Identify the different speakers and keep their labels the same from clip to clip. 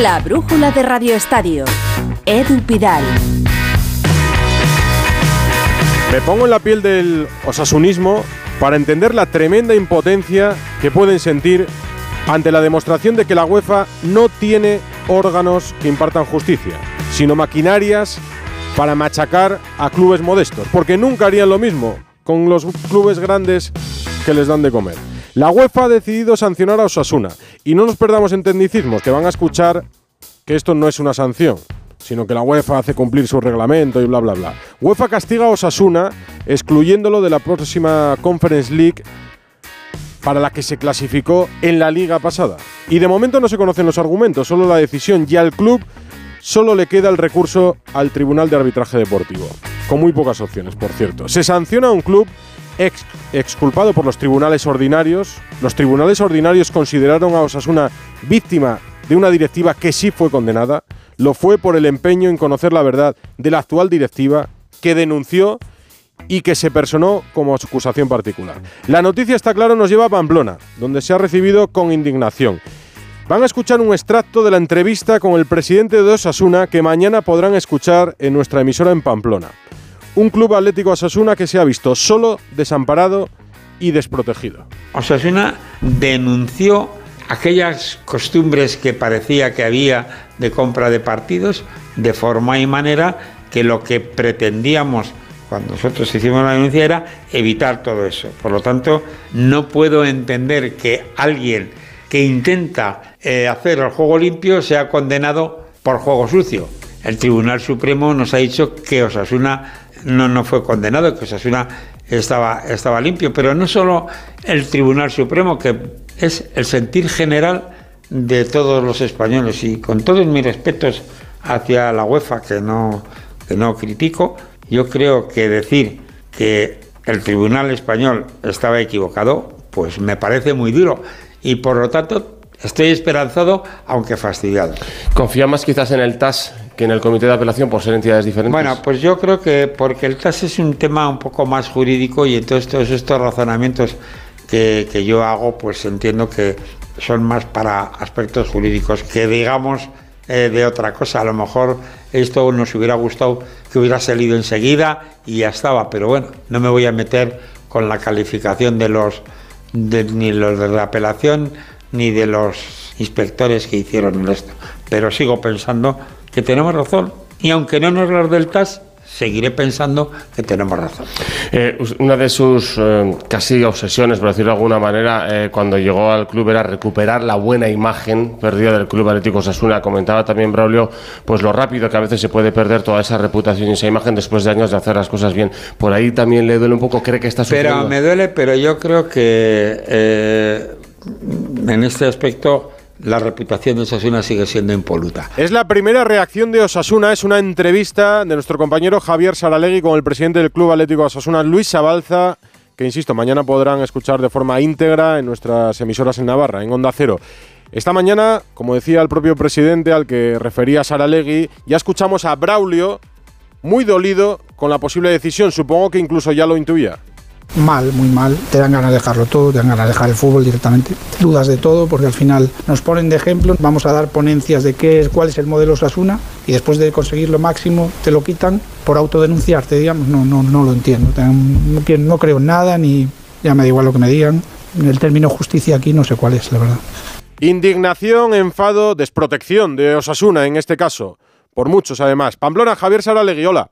Speaker 1: La brújula de Radio Estadio. Edu Pidal.
Speaker 2: Me pongo en la piel del osasunismo para entender la tremenda impotencia que pueden sentir ante la demostración de que la UEFA no tiene órganos que impartan justicia, sino maquinarias para machacar a clubes modestos, porque nunca harían lo mismo con los clubes grandes que les dan de comer. La UEFA ha decidido sancionar a Osasuna y no nos perdamos en tecnicismos que van a escuchar que esto no es una sanción, sino que la UEFA hace cumplir su reglamento y bla bla bla. UEFA castiga a Osasuna excluyéndolo de la próxima Conference League para la que se clasificó en la liga pasada. Y de momento no se conocen los argumentos, solo la decisión y al club solo le queda el recurso al Tribunal de Arbitraje Deportivo, con muy pocas opciones, por cierto. Se sanciona a un club ex, exculpado por los tribunales ordinarios. Los tribunales ordinarios consideraron a Osasuna víctima de una directiva que sí fue condenada. Lo fue por el empeño en conocer la verdad de la actual directiva que denunció y que se personó como acusación particular. La noticia, está claro, nos lleva a Pamplona, donde se ha recibido con indignación. Van a escuchar un extracto de la entrevista con el presidente de Osasuna que mañana podrán escuchar en nuestra emisora en Pamplona. Un club atlético Osasuna que se ha visto solo, desamparado y desprotegido.
Speaker 3: Osasuna denunció aquellas costumbres que parecía que había de compra de partidos de forma y manera que lo que pretendíamos cuando nosotros hicimos la denuncia era evitar todo eso. Por lo tanto, no puedo entender que alguien que intenta eh, hacer el juego limpio sea condenado por juego sucio. El Tribunal Supremo nos ha dicho que Osasuna no, no fue condenado, que Osasuna estaba, estaba limpio, pero no solo el Tribunal Supremo, que es el sentir general de todos los españoles. Y con todos mis respetos hacia la UEFA, que no, que no critico, yo creo que decir que el Tribunal Español estaba equivocado, pues me parece muy duro. Y por lo tanto estoy esperanzado, aunque fastidiado.
Speaker 4: ¿Confía más quizás en el TAS que en el Comité de Apelación por ser entidades diferentes?
Speaker 3: Bueno, pues yo creo que porque el TAS es un tema un poco más jurídico y entonces todos estos razonamientos que, que yo hago, pues entiendo que son más para aspectos jurídicos que digamos eh, de otra cosa. A lo mejor esto nos hubiera gustado que hubiera salido enseguida y ya estaba, pero bueno, no me voy a meter con la calificación de los ni los de la apelación ni de los inspectores que hicieron esto. Pero sigo pensando que tenemos razón. Y aunque no nos lo del TAS, seguiré pensando que tenemos razón.
Speaker 4: Eh, una de sus eh, casi obsesiones, por decirlo de alguna manera, eh, cuando llegó al club era recuperar la buena imagen perdida del Club Atlético Sasuna. Comentaba también Braulio, pues lo rápido que a veces se puede perder toda esa reputación y esa imagen después de años de hacer las cosas bien. Por ahí también le duele un poco, cree que está
Speaker 3: sucediendo. Pero me duele, pero yo creo que en este aspecto la reputación de Osasuna sigue siendo impoluta.
Speaker 2: Es la primera reacción de Osasuna, es una entrevista de nuestro compañero Javier Saralegui con el presidente del Club Atlético Osasuna, Luis Sabalza, que insisto, mañana podrán escuchar de forma íntegra en nuestras emisoras en Navarra, en Onda Cero. Esta mañana, como decía el propio presidente al que refería Saralegui, ya escuchamos a Braulio muy dolido con la posible decisión, supongo que incluso ya lo intuía
Speaker 5: mal, muy mal. Te dan ganas de dejarlo todo, te dan ganas de dejar el fútbol directamente. Dudas de todo porque al final nos ponen de ejemplo, vamos a dar ponencias de qué es, cuál es el modelo Sasuna y después de conseguir lo máximo te lo quitan por autodenunciarte, digamos. No, no, no lo entiendo. No, no creo en nada ni ya me da igual lo que me digan. El término justicia aquí no sé cuál es, la verdad.
Speaker 2: Indignación, enfado, desprotección de Osasuna en este caso. Por muchos, además. Pamplona, Javier Sara Leguiola.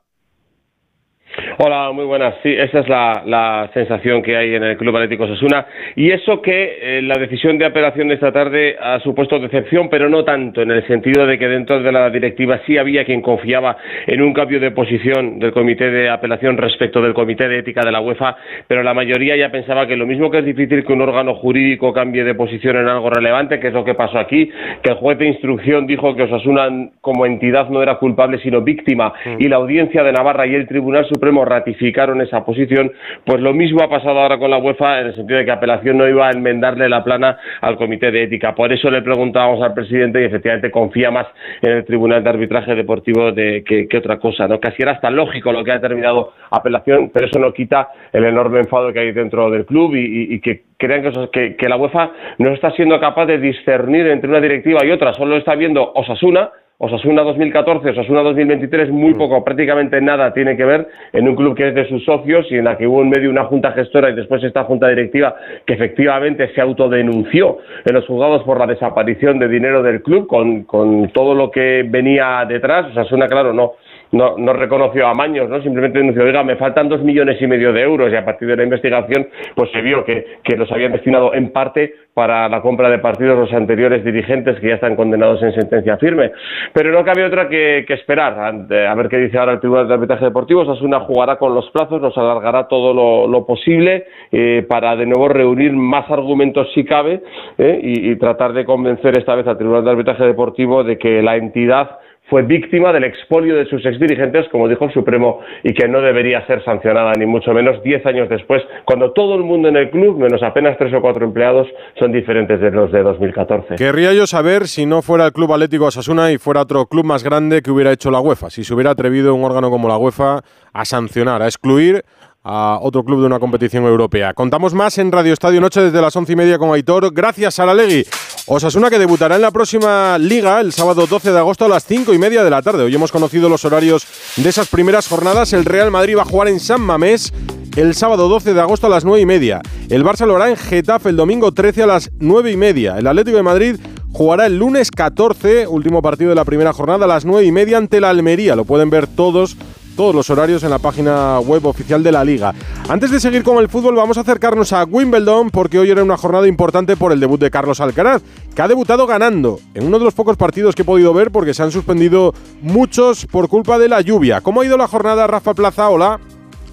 Speaker 6: Hola, muy buenas. Sí, esa es la, sensación que hay en el Club Atlético Sasuna. Y eso que eh, la decisión de apelación de esta tarde ha supuesto decepción, pero no tanto, en el sentido de que dentro de la directiva sí había quien confiaba en un cambio de posición del Comité de Apelación respecto del Comité de Ética de la UEFA, pero la mayoría ya pensaba que lo mismo que es difícil que un órgano jurídico cambie de posición en algo relevante, que es lo que pasó aquí, que el juez de instrucción dijo que Osasuna como entidad no era culpable sino víctima, mm. y la audiencia de Navarra y el Tribunal Superior Supremo ratificaron esa posición, pues lo mismo ha pasado ahora con la UEFA en el sentido de que apelación no iba a enmendarle la plana al Comité de Ética. Por eso le preguntábamos al presidente y efectivamente confía más en el Tribunal de Arbitraje Deportivo de, que, otra cosa, ¿no? Casi era hasta lógico lo que ha determinado apelación, pero eso no quita el enorme enfado que hay dentro del club y, que crean que, que la UEFA no está siendo capaz de discernir entre una directiva y otra, solo está viendo Osasuna, Osasuna 2014, Osasuna 2023, muy poco, prácticamente nada tiene que ver en un club que es de sus socios y en la que hubo en medio una junta gestora y después esta junta directiva que efectivamente se autodenunció en los juzgados por la desaparición de dinero del club con, con todo lo que venía detrás. Osasuna, claro, no, no, no reconoció amaños, ¿no? Simplemente denunció, oiga, me faltan dos millones y medio de euros y a partir de la investigación pues se vio que, que los habían destinado en parte para la compra de partidos los anteriores dirigentes que ya están condenados en sentencia firme. Pero no cabe otra que, esperar a, ver qué dice ahora el Tribunal de Arbitraje Deportivo. Osasuna jugará con los plazos, nos alargará todo lo, posible eh, para de nuevo reunir más argumentos si cabe eh, y tratar de convencer esta vez al Tribunal de Arbitraje Deportivo de que la entidad fue víctima del expolio de sus exdirigentes, como dijo el Supremo, y que no debería ser sancionada, ni mucho menos diez años después, cuando todo el mundo en el club, menos apenas tres o cuatro empleados, son diferentes de los de 2014.
Speaker 2: Querría yo saber si no fuera el Club Atlético Asasuna y fuera otro club más grande que hubiera hecho la UEFA, si se hubiera atrevido un órgano como la UEFA a sancionar, a excluir a otro club de una competición europea. Contamos más en Radio Estadio Noche desde las once y media con Aitor. Gracias a la Legui. Osasuna que debutará en la próxima liga el sábado 12 de agosto a las cinco y media de la tarde. Hoy hemos conocido los horarios de esas primeras jornadas. El Real Madrid va a jugar en San Mamés el sábado 12 de agosto a las nueve y media. El Barça lo hará en Getafe el domingo 13 a las nueve y media. El Atlético de Madrid jugará el lunes 14, último partido de la primera jornada, a las nueve y media ante la Almería. Lo pueden ver todos todos los horarios en la página web oficial de la liga. Antes de seguir con el fútbol, vamos a acercarnos a Wimbledon porque hoy era una jornada importante por el debut de Carlos Alcaraz, que ha debutado ganando en uno de los pocos partidos que he podido ver porque se han suspendido muchos por culpa de la lluvia. ¿Cómo ha ido la jornada, Rafa Plaza? Hola.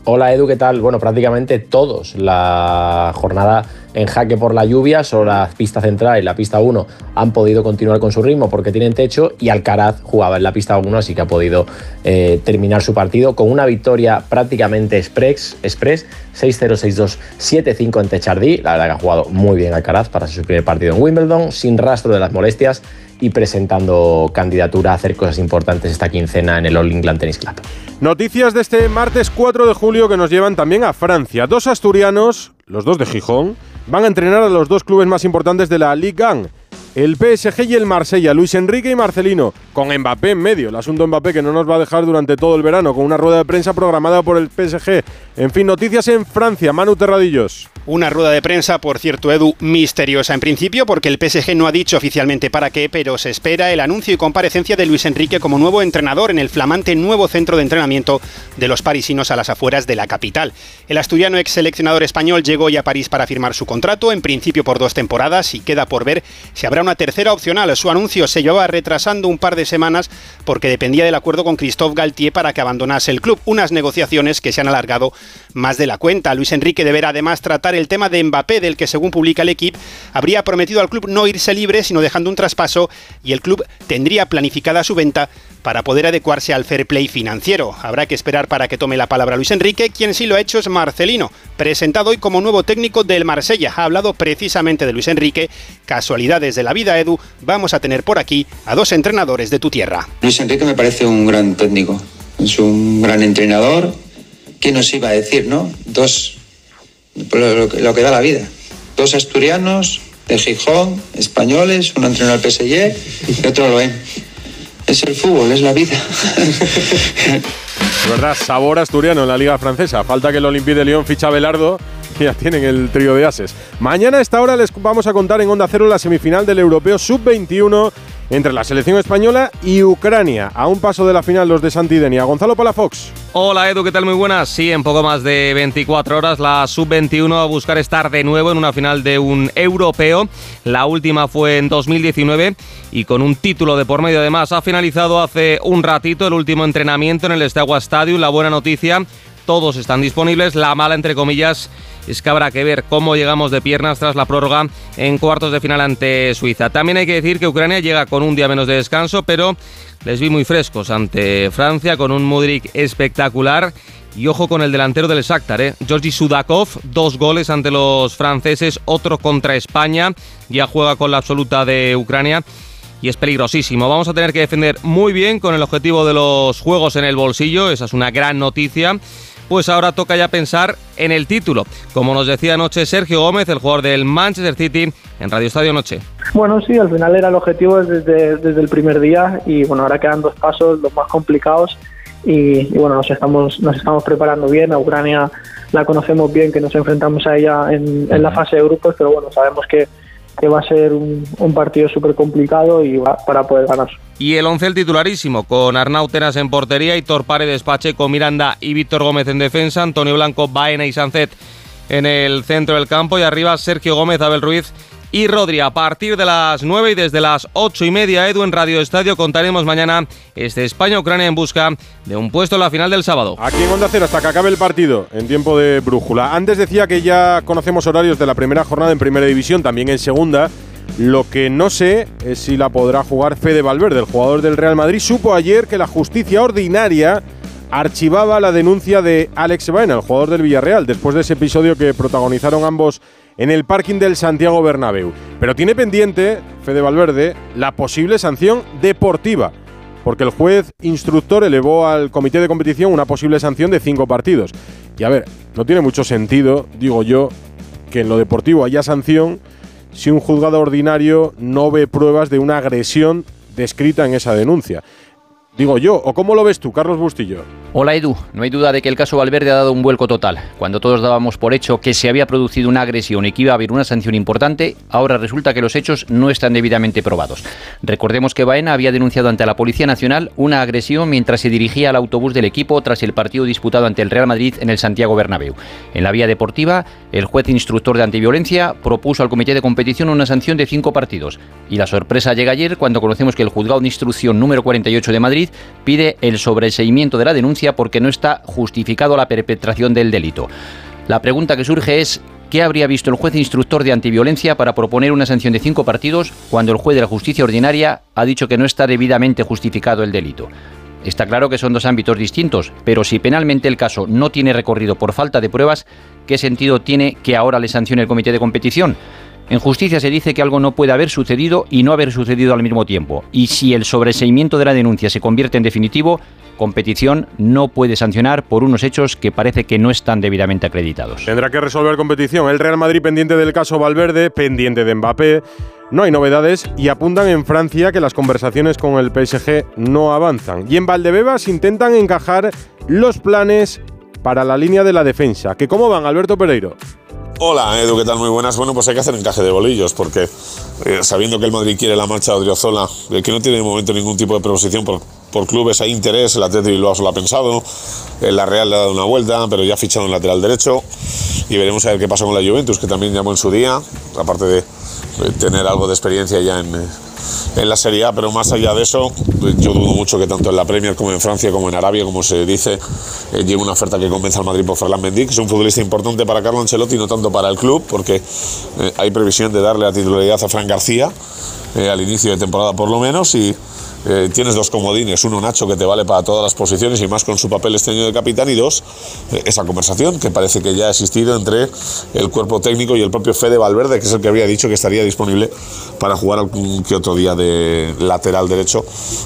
Speaker 7: Hola Edu, ¿qué tal? Bueno, prácticamente todos. La jornada en jaque por la lluvia, solo la pista central y la pista 1 han podido continuar con su ritmo porque tienen techo y Alcaraz jugaba en la pista 1, así que ha podido eh, terminar su partido con una victoria prácticamente express, express 6-0, 6-2, 7-5 en Techardí. La verdad que ha jugado muy bien Alcaraz para su primer partido en Wimbledon, sin rastro de las molestias y presentando candidatura a hacer cosas importantes esta quincena en el All England Tennis Club.
Speaker 2: Noticias de este martes 4 de julio que nos llevan también a Francia. Dos asturianos, los dos de Gijón, van a entrenar a los dos clubes más importantes de la Ligue 1 el PSG y el Marsella, Luis Enrique y Marcelino, con Mbappé en medio. El asunto Mbappé que no nos va a dejar durante todo el verano, con una rueda de prensa programada por el PSG. En fin, noticias en Francia, Manu Terradillos.
Speaker 8: Una rueda de prensa, por cierto, Edu, misteriosa en principio, porque el PSG no ha dicho oficialmente para qué, pero se espera el anuncio y comparecencia de Luis Enrique como nuevo entrenador en el flamante nuevo centro de entrenamiento de los parisinos a las afueras de la capital. El asturiano ex seleccionador español llegó ya a París para firmar su contrato, en principio por dos temporadas, y queda por ver si habrá una tercera opcional. Su anuncio se llevaba retrasando un par de semanas porque dependía del acuerdo con Christophe Galtier para que abandonase el club. Unas negociaciones que se han alargado más de la cuenta. Luis Enrique deberá además tratar el tema de Mbappé, del que según publica el equipo, habría prometido al club no irse libre, sino dejando un traspaso y el club tendría planificada su venta para poder adecuarse al fair play financiero. Habrá que esperar para que tome la palabra Luis Enrique, quien sí lo ha hecho es Marcelino, presentado hoy como nuevo técnico del Marsella. Ha hablado precisamente de Luis Enrique. Casualidades de la vida, Edu, vamos a tener por aquí a dos entrenadores de tu tierra.
Speaker 9: Luis Enrique me parece un gran técnico, es un gran entrenador. ¿Quién nos iba a decir, no? Dos, lo, que da la vida. Dos asturianos de Gijón, españoles, uno entrenó al PSG y otro lo ven es el fútbol, es la vida.
Speaker 2: De verdad, sabor asturiano en la Liga Francesa. Falta que el Olympique de Lyon ficha a Belardo y ya tienen el trío de ases. Mañana a esta hora les vamos a contar en Onda Cero la semifinal del Europeo Sub-21 entre la selección española y Ucrania. A un paso de la final los de Santidenia. Gonzalo Palafox.
Speaker 10: Hola Edu, ¿qué tal? Muy buenas. Sí, en poco más de 24 horas la Sub-21 va a buscar estar de nuevo en una final de un europeo. La última fue en 2019 y con un título de por medio además ha finalizado hace un ratito el último entrenamiento en el Estagua Stadium. La buena noticia, todos están disponibles. La mala, entre comillas, es que habrá que ver cómo llegamos de piernas tras la prórroga en cuartos de final ante Suiza. También hay que decir que Ucrania llega con un día menos de descanso, pero les vi muy frescos ante Francia con un Mudrik espectacular Y ojo con el delantero del Shakhtar, ¿eh? Georgi Sudakov, dos goles ante los franceses, otro contra España, ya juega con la absoluta de Ucrania y es peligrosísimo. Vamos a tener que defender muy bien con el objetivo de los juegos en el bolsillo, esa es una gran noticia. Pues ahora toca ya pensar en el título, como nos decía anoche Sergio Gómez, el jugador del Manchester City, en Radio Estadio Noche.
Speaker 11: Bueno, sí, al final era el objetivo desde, desde el primer día y bueno, ahora quedan dos pasos, los más complicados y, bueno, nos estamos, nos estamos preparando bien. A Ucrania la conocemos bien, que nos enfrentamos a ella en, en la fase de grupos, pero bueno, sabemos que, que va a ser un, partido súper complicado y va, para poder ganar.
Speaker 10: Y el 11 el titularísimo, con Arnau Tenas en portería, Hitor Paredes, Pacheco, Miranda y Víctor Gómez en defensa, Antonio Blanco, Baena y Sancet en el centro del campo y arriba Sergio Gómez, Abel Ruiz y Rodri. A partir de las 9 y desde las 8 y media, Edu en Radio Estadio, contaremos mañana este España-Ucrania en busca de un puesto en la final del sábado.
Speaker 2: Aquí en Onda Cero hasta que acabe el partido, en tiempo de brújula. Antes decía que ya conocemos horarios de la primera jornada en primera división, también en segunda. Lo que no sé es si la podrá jugar Fede Valverde, el jugador del Real Madrid. Supo ayer que la justicia ordinaria archivaba la denuncia de Alex Baena, el jugador del Villarreal, después de ese episodio que protagonizaron ambos en el parking del Santiago Bernabéu. Pero tiene pendiente, Fede Valverde, la posible sanción deportiva, porque el juez instructor elevó al comité de competición una posible sanción de cinco partidos. Y a ver, no tiene mucho sentido, digo yo, que en lo deportivo haya sanción si un juzgado ordinario no ve pruebas de una agresión descrita en esa denuncia. Digo yo, ¿o cómo lo ves tú, Carlos Bustillo?
Speaker 12: Hola Edu, no hay duda de que el caso Valverde ha dado un vuelco total. Cuando todos dábamos por hecho que se había producido una agresión y que iba a haber una sanción importante, ahora resulta que los hechos no están debidamente probados. Recordemos que Baena había denunciado ante la Policía Nacional una agresión mientras se dirigía al autobús del equipo tras el partido disputado ante el Real Madrid en el Santiago Bernabéu. En la vía deportiva, el juez instructor de antiviolencia propuso al comité de competición una sanción de cinco partidos. Y la sorpresa llega ayer cuando conocemos que el juzgado de instrucción número 48 de Madrid pide el sobreseimiento de la denuncia porque no está justificado la perpetración del delito. La pregunta que surge es ¿Qué habría visto el juez instructor de antiviolencia para proponer una sanción de cinco partidos cuando el juez de la justicia ordinaria ha dicho que no está debidamente justificado el delito? Está claro que son dos ámbitos distintos, pero si penalmente el caso no tiene recorrido por falta de pruebas, ¿qué sentido tiene que ahora le sancione el comité de competición? En justicia se dice que algo no puede haber sucedido y no haber sucedido al mismo tiempo. Y si el sobreseimiento de la denuncia se convierte en definitivo, competición no puede sancionar por unos hechos que parece que no están debidamente acreditados.
Speaker 2: Tendrá que resolver competición. El Real Madrid pendiente del caso Valverde, pendiente de Mbappé. No hay novedades y apuntan en Francia que las conversaciones con el PSG no avanzan. Y en Valdebebas intentan encajar los planes para la línea de la defensa. ¿Que cómo van, Alberto Pereiro?
Speaker 13: Hola Edu, ¿qué tal? Muy buenas. Bueno, pues hay que hacer encaje de bolillos porque eh, sabiendo que el Madrid quiere la marcha de Odriozola, eh, que no tiene de momento ningún tipo de proposición por, por clubes, hay interés, el Atlético Bilbao se lo ha pensado, eh, la Real le ha dado una vuelta, pero ya ha fichado un lateral derecho y veremos a ver qué pasa con la Juventus, que también llamó en su día, aparte de, de tener algo de experiencia ya en, eh, en la Serie A, pero más allá de eso, yo dudo mucho que tanto en la Premier como en Francia como en Arabia, como se dice, eh, llegue una oferta que convenza al Madrid por Ferland Mendy, que es un futbolista importante para Carlo Ancelotti, no tanto para el club, porque eh, hay previsión de darle la titularidad a Fran García eh, al inicio de temporada por lo menos y eh, tienes dos comodines, uno Nacho que te vale para todas las posiciones y más con su papel este año de capitán y dos, eh, esa conversación que parece que ya ha existido entre el cuerpo técnico y el propio Fede Valverde, que es el que había dicho que estaría disponible para jugar algún que otro día de lateral derecho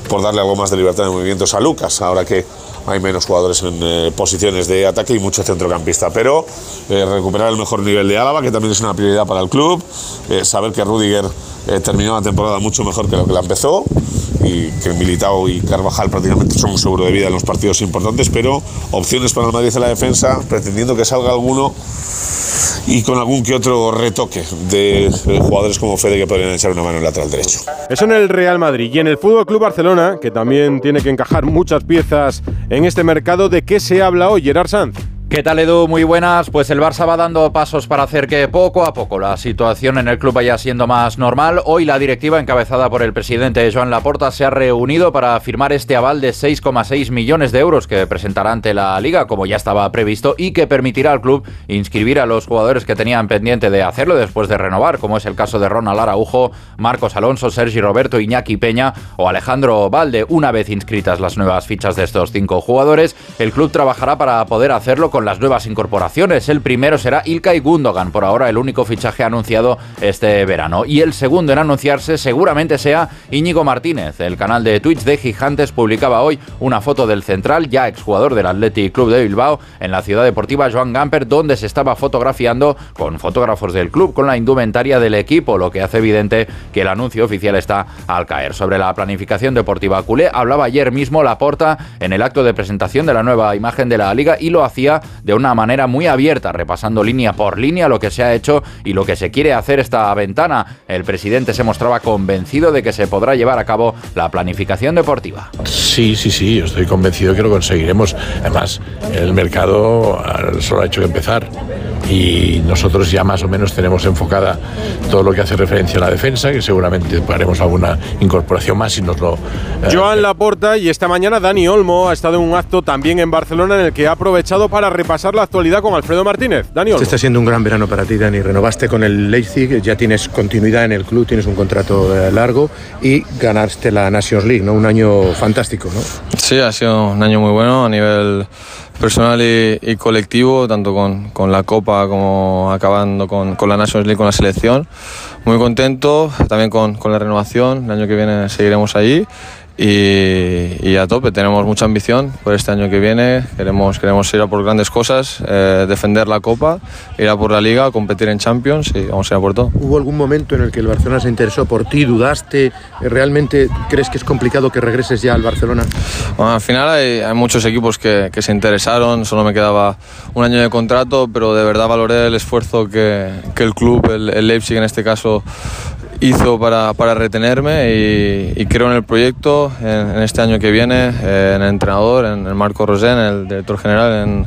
Speaker 13: por darle algo más de libertad de movimientos a Lucas, ahora que hay menos jugadores en eh, posiciones de ataque y mucho centrocampista. Pero eh, recuperar el mejor nivel de Álava, que también es una prioridad para el club, eh, saber que Rudiger eh, terminó la temporada mucho mejor que lo que la empezó y que Militao y Carvajal prácticamente son un seguro de vida en los partidos importantes, pero opciones para el Madrid en la defensa, pretendiendo que salga alguno y con algún que otro retoque de jugadores como Fede que podrían echar una mano en el lateral derecho.
Speaker 2: Eso en el Real Madrid y en el Fútbol Club Barcelona, que también tiene que encajar muchas piezas en este mercado, ¿de qué se habla hoy, Gerard Sanz?
Speaker 14: ¿Qué tal Edu? Muy buenas. Pues el Barça va dando pasos para hacer que poco a poco la situación en el club vaya siendo más normal. Hoy la directiva encabezada por el presidente Joan Laporta se ha reunido para firmar este aval de 6,6 millones de euros que presentará ante la liga como ya estaba previsto y que permitirá al club inscribir a los jugadores que tenían pendiente de hacerlo después de renovar, como es el caso de Ronald Araujo, Marcos Alonso, Sergi Roberto, Iñaki Peña o Alejandro Valde. Una vez inscritas las nuevas fichas de estos cinco jugadores, el club trabajará para poder hacerlo con las nuevas incorporaciones. El primero será Ilkay Gundogan, por ahora el único fichaje anunciado este verano. Y el segundo en anunciarse seguramente sea Íñigo Martínez. El canal de Twitch de Gigantes publicaba hoy una foto del central, ya exjugador del Athletic Club de Bilbao, en la ciudad deportiva Joan Gamper, donde se estaba fotografiando con fotógrafos del club con la indumentaria del equipo, lo que hace evidente que el anuncio oficial está al caer. Sobre la planificación deportiva culé, hablaba ayer mismo Laporta en el acto de presentación de la nueva imagen de la liga y lo hacía de una manera muy abierta, repasando línea por línea lo que se ha hecho y lo que se quiere hacer esta ventana. El presidente se mostraba convencido de que se podrá llevar a cabo la planificación deportiva.
Speaker 15: Sí, sí, sí, estoy convencido que lo conseguiremos. Además, el mercado solo ha hecho que empezar y nosotros ya más o menos tenemos enfocada todo lo que hace referencia a la defensa, que seguramente haremos alguna incorporación más si nos lo...
Speaker 2: Eh, Joan Laporta y esta mañana Dani Olmo ha estado en un acto también en Barcelona en el que ha aprovechado para repasar la actualidad con Alfredo Martínez. Dani Olmo.
Speaker 16: Este está siendo un gran verano para ti, Dani. Renovaste con el Leipzig, ya tienes continuidad en el club, tienes un contrato eh, largo y ganaste la Nations League, ¿no? Un año fantástico, ¿no?
Speaker 17: Sí, ha sido un año muy bueno a nivel personal y, colectivo, tanto con, con, la Copa como acabando con, con, la Nations League, con la selección. Muy contento también con, con la renovación, el año que viene seguiremos allí y, a tope. Tenemos mucha ambición por este año que viene. Queremos, queremos ir a por grandes cosas, eh, defender la Copa, ir a por la Liga, competir en Champions y vamos a ir a por todo.
Speaker 16: ¿Hubo algún momento en el que el Barcelona se interesó por ti? ¿Dudaste? ¿Realmente crees que es complicado que regreses ya al Barcelona?
Speaker 17: al final hay, hay muchos equipos que, que, se interesaron, solo me quedaba un año de contrato, pero de verdad valoré el esfuerzo que, que el club, el, el Leipzig en este caso, hizo para, para retenerme y, creo en el proyecto, en, este año que viene, en el entrenador, en el Marco Rosén, el director general, en,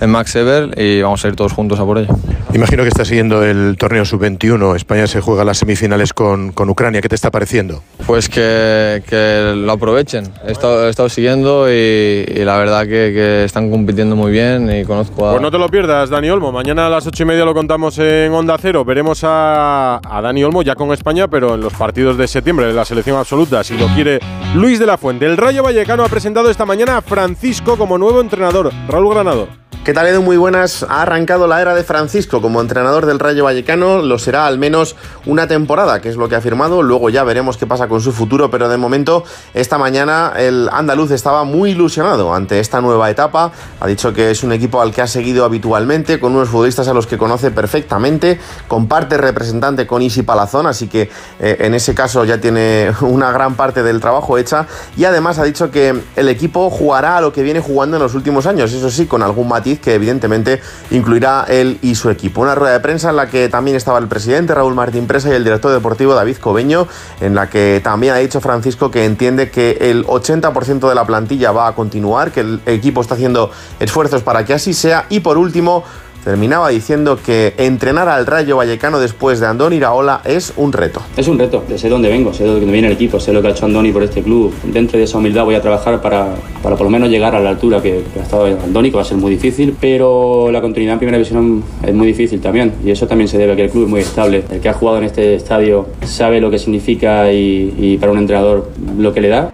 Speaker 17: en, Max Eber y vamos a ir todos juntos a por ello.
Speaker 16: Imagino que está siguiendo el torneo sub-21. España se juega las semifinales con, con, Ucrania. ¿Qué te está pareciendo?
Speaker 17: Pues que, que lo aprovechen. He estado, he estado siguiendo y, la verdad que, que, están compitiendo muy bien y conozco a...
Speaker 2: Pues no te lo pierdas, Dani Olmo. Mañana a las ocho y media lo contamos en Onda Cero. Veremos a, a Dani Olmo ya con España pero en los partidos de septiembre de la selección absoluta, si lo quiere Luis de la Fuente. El Rayo Vallecano ha presentado esta mañana a Francisco como nuevo entrenador. Raúl Granado.
Speaker 18: ¿Qué tal Edu? Muy buenas. Ha arrancado la era de Francisco como entrenador del Rayo Vallecano. Lo será al menos una temporada, que es lo que ha firmado. Luego ya veremos qué pasa con su futuro, pero de momento esta mañana el andaluz estaba muy ilusionado ante esta nueva etapa. Ha dicho que es un equipo al que ha seguido habitualmente, con unos futbolistas a los que conoce perfectamente. Comparte representante con Isi Palazón, así que eh, en ese caso ya tiene una gran parte del trabajo hecha. Y además ha dicho que el equipo jugará a lo que viene jugando en los últimos años. Eso sí, con algún que evidentemente incluirá él y su equipo. Una rueda de prensa en la que también estaba el presidente Raúl Martín Presa y el director deportivo David Cobeño, en la que también ha dicho Francisco que entiende que el 80% de la plantilla va a continuar, que el equipo está haciendo esfuerzos para que así sea y por último terminaba diciendo que entrenar al Rayo Vallecano después de Andoni Iraola es un reto.
Speaker 19: Es un reto, sé dónde vengo, sé de dónde viene el equipo, sé lo que ha hecho Andoni por este club. Dentro de esa humildad voy a trabajar para, para por lo menos llegar a la altura que, ha estado Andoni, que va a ser muy difícil, pero la continuidad en primera división es muy difícil también y eso también se debe a que el club es muy estable. El que ha jugado en este estadio sabe lo que significa y, y para un entrenador lo que le da.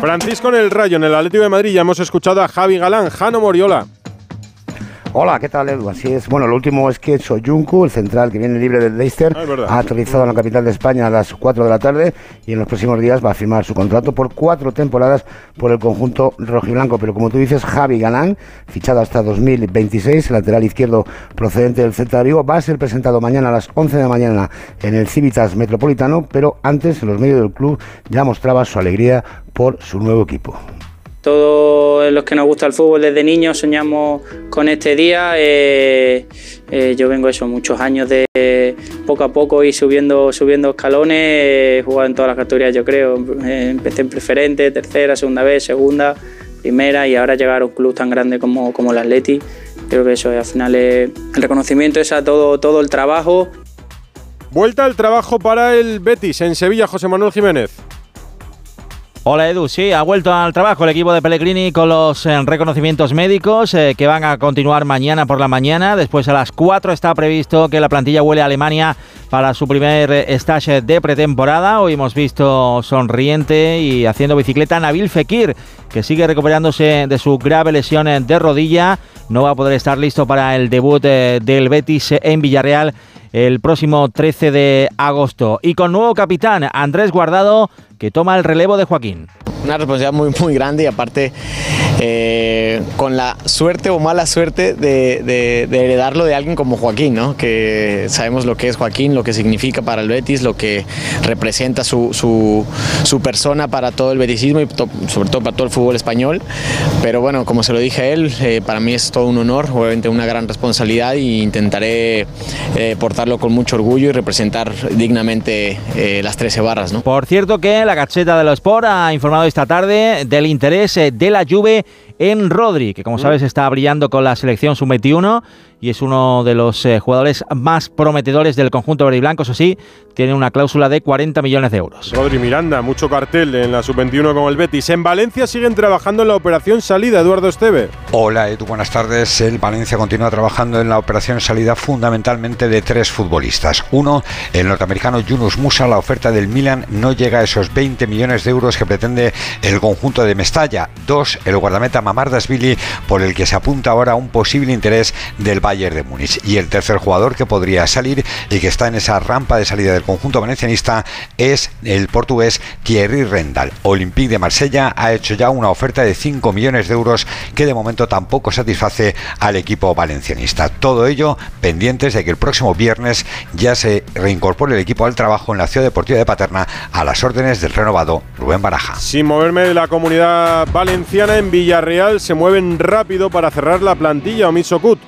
Speaker 2: Francisco en el Rayo, en el Atlético de Madrid, ya hemos escuchado a Javi Galán, Jano Moriola.
Speaker 20: Hola, ¿qué tal, Edu? Así es. Bueno, lo último es que Soyuncu, el central que viene libre del Leicester, ah, ha aterrizado en la capital de España a las 4 de la tarde y en los próximos días va a firmar su contrato por cuatro temporadas por el conjunto rojiblanco. Pero como tú dices, Javi Galán, fichado hasta 2026, lateral izquierdo procedente del Celta de Vigo, va a ser presentado mañana a las 11 de la mañana en el Civitas Metropolitano, pero antes en los medios del club ya mostraba su alegría por su nuevo equipo.
Speaker 21: Todos los que nos gusta el fútbol desde niños soñamos con este día. Eh, eh, yo vengo eso, muchos años de poco a poco ir subiendo, subiendo escalones, he jugado en todas las categorías yo creo. Eh, empecé en preferente, tercera, segunda vez, segunda, primera y ahora llegar a un club tan grande como, como el Atleti creo que eso es al final el reconocimiento es a todo, todo el trabajo.
Speaker 2: Vuelta al trabajo para el Betis en Sevilla, José Manuel Jiménez.
Speaker 22: Hola Edu, sí, ha vuelto al trabajo el equipo de Pellegrini con los eh, reconocimientos médicos eh, que van a continuar mañana por la mañana. Después a las 4 está previsto que la plantilla huele a Alemania para su primer eh, stage de pretemporada. Hoy hemos visto sonriente y haciendo bicicleta Nabil Fekir, que sigue recuperándose de su grave lesión de rodilla. No va a poder estar listo para el debut del Betis en Villarreal el próximo 13 de agosto. Y con nuevo capitán, Andrés Guardado, que toma el relevo de Joaquín.
Speaker 23: Una responsabilidad muy, muy grande y aparte eh, con la suerte o mala suerte de, de, heredarlo de alguien como Joaquín, ¿no? que sabemos lo que es Joaquín, lo que significa para el Betis, lo que representa su, su, su persona para todo el beticismo y sobre todo para todo el fútbol español. Pero bueno, como se lo dije a él, eh, para mí es todo un honor, obviamente una gran responsabilidad e intentaré eh, portarlo con mucho orgullo y representar dignamente las 13 barras. ¿no?
Speaker 22: Por cierto que la Gacheta de los Sport ha informado esta tarde del interés de la Juve en Rodri, que como mm. sabes está brillando con la selección sub-21 y es uno de los eh, jugadores más prometedores del conjunto verde y blanco. Eso sí, tiene una cláusula de 40 millones de euros.
Speaker 2: Rodri Miranda, mucho cartel en la sub-21 con el Betis. En Valencia siguen trabajando en la operación salida, Eduardo Esteve.
Speaker 24: Hola, Edu, buenas tardes. El Valencia continúa trabajando en la operación salida fundamentalmente de tres futbolistas. Uno, el norteamericano Yunus Musa. La oferta del Milan no llega a esos 20 millones de euros que pretende el conjunto de Mestalla. Dos, el guardameta Mamardasvili, por el que se apunta ahora un posible interés del De Múnich. Y el tercer jugador que podría salir y que está en esa rampa de salida del conjunto valencianista es el portugués Thierry Rendal. Olympique de Marsella ha hecho ya una oferta de 5 millones de euros que de momento tampoco satisface al equipo valencianista. Todo ello pendientes de que el próximo viernes ya se reincorpore el equipo al trabajo en la ciudad deportiva de Paterna a las órdenes del renovado Rubén Baraja.
Speaker 2: Sin moverme de la comunidad valenciana en Villarreal se mueven rápido para cerrar la plantilla Omisokut.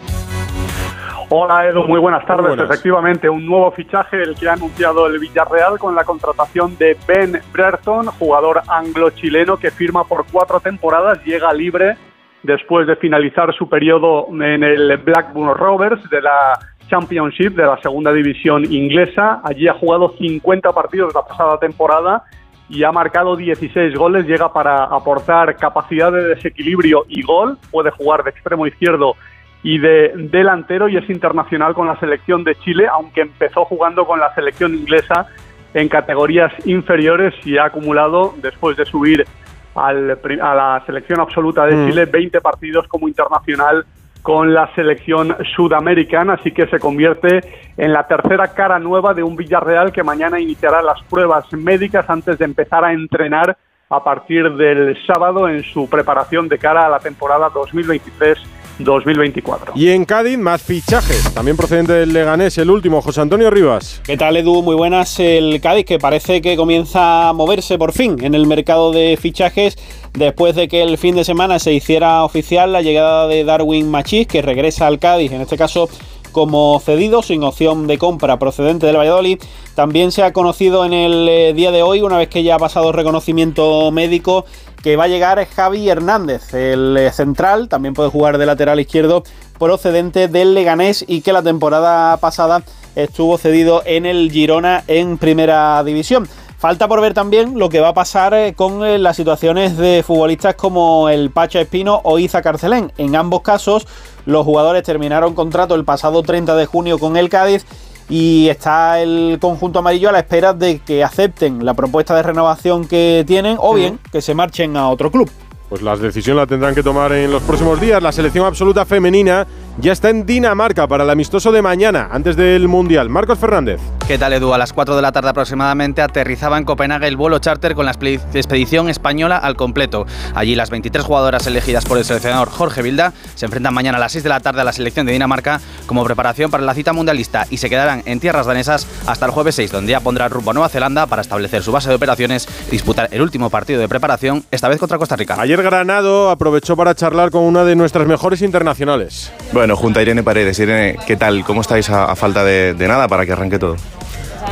Speaker 25: Hola Edu, muy buenas tardes. Efectivamente, un nuevo fichaje el que ha anunciado el Villarreal con la contratación de Ben Brereton, jugador anglo-chileno que firma por cuatro temporadas, llega libre después de finalizar su periodo en el Blackburn Rovers de la Championship de la segunda división inglesa. Allí ha jugado 50 partidos la pasada temporada y ha marcado 16 goles. Llega para aportar capacidad de desequilibrio y gol. Puede jugar de extremo izquierdo y de delantero y es internacional con la selección de Chile, aunque empezó jugando con la selección inglesa en categorías inferiores y ha acumulado, después de subir al, a la selección absoluta de mm. Chile, 20 partidos como internacional con la selección sudamericana, así que se convierte en la tercera cara nueva de un Villarreal que mañana iniciará las pruebas médicas antes de empezar a entrenar a partir del sábado en su preparación de cara a la temporada 2023 2024.
Speaker 2: Y en Cádiz, más fichajes, también procedente del Leganés, el último, José Antonio Rivas.
Speaker 26: ¿Qué tal, Edu? Muy buenas. El Cádiz que parece que comienza a moverse por fin en el mercado de fichajes después de que el fin de semana se hiciera oficial la llegada de Darwin Machís, que regresa al Cádiz, en este caso como cedido sin opción de compra procedente del Valladolid. También se ha conocido en el eh, día de hoy, una vez que ya ha pasado reconocimiento médico, que va a llegar Javi Hernández, el eh, central, también puede jugar de lateral izquierdo procedente del Leganés y que la temporada pasada estuvo cedido en el Girona en primera división. Falta por ver también lo que va a pasar eh, con eh, las situaciones de futbolistas como el Pacha Espino o Iza Carcelén. En ambos casos, los jugadores terminaron contrato el pasado 30 de junio con el Cádiz y está el conjunto amarillo a la espera de que acepten la propuesta de renovación que tienen o bien que se marchen a otro club.
Speaker 2: Pues las decisiones la tendrán que tomar en los próximos días. La selección absoluta femenina ya está en Dinamarca para el amistoso de mañana, antes del Mundial. Marcos Fernández.
Speaker 27: ¿Qué tal, Edu? A las 4 de la tarde aproximadamente aterrizaba en Copenhague el vuelo charter con la expedición española al completo. Allí las 23 jugadoras elegidas por el seleccionador Jorge Vilda se enfrentan mañana a las 6 de la tarde a la selección de Dinamarca como preparación para la cita mundialista y se quedarán en tierras danesas hasta el jueves 6, donde ya pondrá rumbo a Nueva Zelanda para establecer su base de operaciones y disputar el último partido de preparación, esta vez contra Costa Rica.
Speaker 2: Ayer Granado aprovechó para charlar con una de nuestras mejores internacionales.
Speaker 11: Bueno, junto a Irene Paredes. Irene, ¿qué tal? ¿Cómo estáis a, falta de, nada para que arranque todo?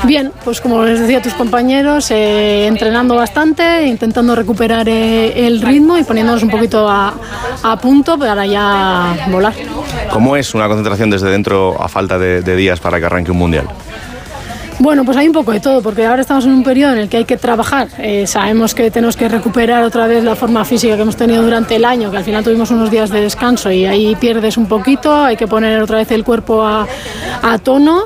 Speaker 28: Bien, pues como les decía a tus compañeros, eh, entrenando bastante, intentando recuperar eh, el ritmo y poniéndonos un poquito a, a punto para ya volar.
Speaker 11: ¿Cómo es una concentración desde dentro a falta de, de días para que arranque un mundial?
Speaker 28: Bueno, pues hay un poco de todo, porque ahora estamos en un periodo en el que hay que trabajar. Eh, sabemos que tenemos que recuperar otra vez la forma física que hemos tenido durante el año, que al final tuvimos unos días de descanso y ahí pierdes un poquito, hay que poner otra vez el cuerpo a, a tono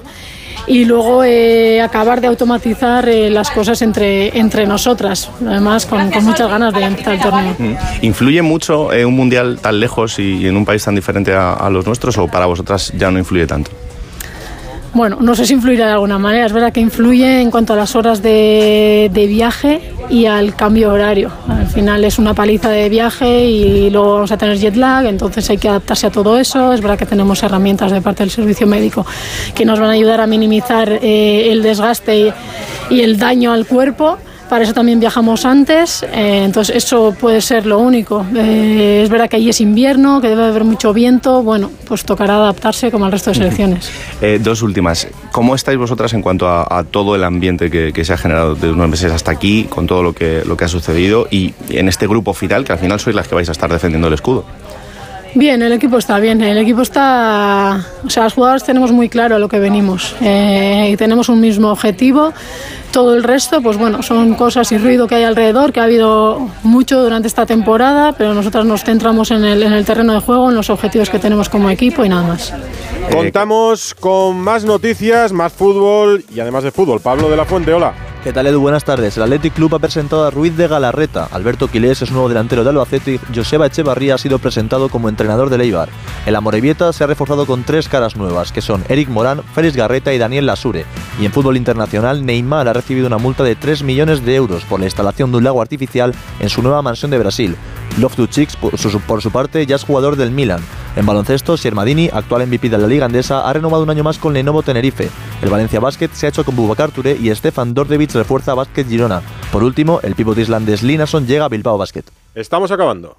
Speaker 28: y luego eh, acabar de automatizar eh, las cosas entre, entre nosotras, además con, muchas ganas de empezar el torneo.
Speaker 11: Mm. ¿Influye mucho eh, un mundial tan lejos y en un país tan diferente a los nuestros o para vosotras ya no influye tanto?
Speaker 28: Bueno, no sé si influirá de alguna manera. Es verdad que influye en cuanto a las horas de, viaje y al cambio horario. Al final es una paliza de viaje y luego vamos a tener jet lag, entonces hay que adaptarse a todo eso. Es verdad que tenemos herramientas de parte del servicio médico que nos van a ayudar a minimizar eh, el desgaste y el daño al cuerpo. Para eso también viajamos antes, eh, entonces eso puede ser lo único. Eh, es verdad que allí es invierno, que debe haber mucho viento, bueno, pues tocará adaptarse como al resto de selecciones.
Speaker 11: Eh, dos últimas. ¿Cómo estáis vosotras en cuanto a, todo el ambiente que, se ha generado de unos meses hasta aquí, con todo lo que ha sucedido y en este grupo final, que al final sois las que vais a estar defendiendo el escudo?
Speaker 28: Bien, el equipo está bien. El equipo está. O sea, los jugadores tenemos muy claro a lo que venimos. Eh, y tenemos un mismo objetivo. Todo el resto, pues bueno, son cosas y ruido que hay alrededor, que ha habido mucho durante esta temporada, pero nosotros nos centramos en el, en el terreno de juego, en los objetivos que tenemos como equipo y nada más.
Speaker 2: Contamos con más noticias, más fútbol y además de fútbol. Pablo de la Fuente, hola.
Speaker 29: ¿Qué tal Edu? Buenas tardes. El Athletic Club ha presentado a Ruiz de Galarreta. Alberto Quilés es nuevo delantero de Albacete y Joseba Echevarría ha sido presentado como entrenador del Eibar. El Amorebieta se ha reforzado con tres caras nuevas, que son Eric Morán, Félix Garreta y Daniel Lasure. Y en fútbol internacional, Neymar ha recibido una multa de 3 millones de euros por la instalación de un lago artificial en su nueva mansión de Brasil. Loftus-Cheek, por su, por su parte, ya es jugador del Milan. En baloncesto, Siermadini, actual MVP de la Liga Andesa, ha renovado un año más con Lenovo Tenerife. El Valencia Basket se ha hecho con Bubacar Touré y Stefan Dordevich refuerza Basket Girona. Por último, el pívot islandés Linason llega a Bilbao Basket.
Speaker 2: Estamos acabando.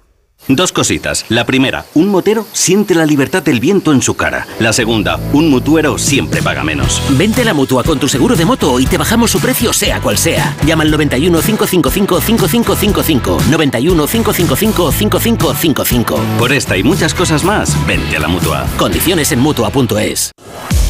Speaker 30: Dos cositas. La primera, un motero siente la libertad del viento en su cara. La segunda, un mutuero siempre paga menos.
Speaker 31: Vente a la mutua con tu seguro de moto y te bajamos su precio sea cual sea. Llama al 91 555 5555. 91 555 5555.
Speaker 30: Por esta y muchas cosas más, vente a la mutua.
Speaker 31: Condiciones en mutua.es.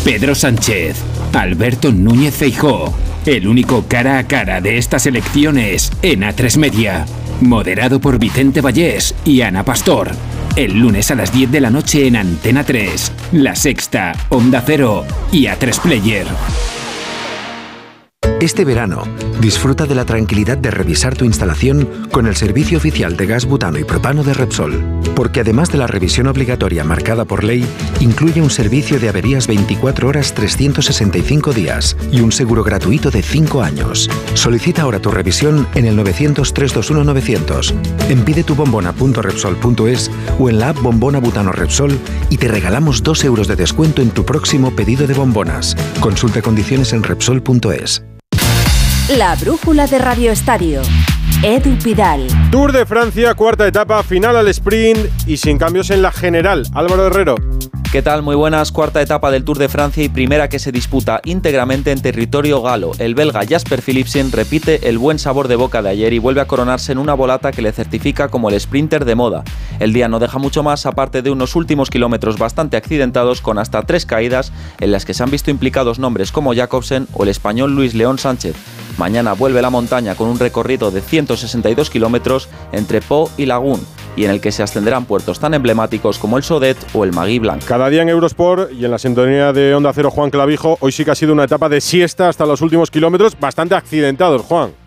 Speaker 32: Pedro Sánchez, Alberto Núñez Feijó, el único cara a cara de estas elecciones en A3 Media. Moderado por Vicente Vallés y Ana Pastor. El lunes a las 10 de la noche en Antena 3, La Sexta, Onda Cero y A3 Player.
Speaker 33: Este verano, disfruta de la tranquilidad de revisar tu instalación con el servicio oficial de gas butano y propano de Repsol. Porque además de la revisión obligatoria marcada por ley, incluye un servicio de averías 24 horas 365 días y un seguro gratuito de 5 años. Solicita ahora tu revisión en el 900-321-900, en pidetubombona.repsol.es o en la app Bombona Butano Repsol y te regalamos 2 euros de descuento en tu próximo pedido de bombonas. Consulta condiciones en Repsol.es.
Speaker 1: La brújula de Radio Estadio. Edu Pidal.
Speaker 2: Tour de Francia, cuarta etapa, final al sprint y sin cambios en la general. Álvaro Herrero.
Speaker 34: ¿Qué tal? Muy buenas. Cuarta etapa del Tour de Francia y primera que se disputa íntegramente en territorio galo. El belga Jasper Philipsen repite el buen sabor de boca de ayer y vuelve a coronarse en una volata que le certifica como el sprinter de moda. El día no deja mucho más aparte de unos últimos kilómetros bastante accidentados con hasta tres caídas en las que se han visto implicados nombres como Jacobsen o el español Luis León Sánchez. Mañana vuelve la montaña con un recorrido de 162 kilómetros entre Po y Lagún y en el que se ascenderán puertos tan emblemáticos como el Sodet o el Magui Blanc.
Speaker 2: Cada día en Eurosport y en la sintonía de Onda Cero Juan Clavijo, hoy sí que ha sido una etapa de siesta hasta los últimos kilómetros, bastante accidentados, Juan.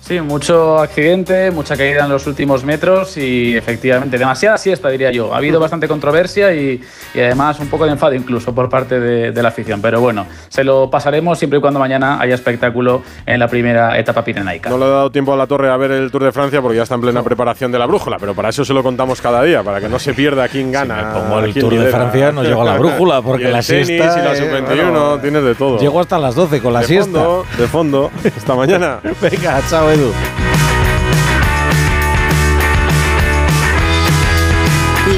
Speaker 35: Sí, mucho accidente, mucha caída en los últimos metros y efectivamente demasiada siesta, diría yo. Ha habido bastante controversia y, y además un poco de enfado incluso por parte de, de, la afición. Pero bueno, se lo pasaremos siempre y cuando mañana haya espectáculo en la primera etapa pirenaica.
Speaker 2: No le he dado tiempo a la torre a ver el Tour de Francia porque ya está en plena preparación de la brújula, pero para eso se lo contamos cada día, para que no se pierda quién gana.
Speaker 15: Si como el Tour de Francia no llego a la brújula porque
Speaker 2: y el
Speaker 15: la
Speaker 2: tenis
Speaker 15: siesta.
Speaker 2: y la
Speaker 15: eh,
Speaker 2: sub-21,
Speaker 15: bueno,
Speaker 2: tienes de todo.
Speaker 15: Llego hasta las 12 con la
Speaker 2: de
Speaker 15: siesta.
Speaker 2: Fondo, de fondo. Hasta mañana.
Speaker 15: Venga, chao Edu.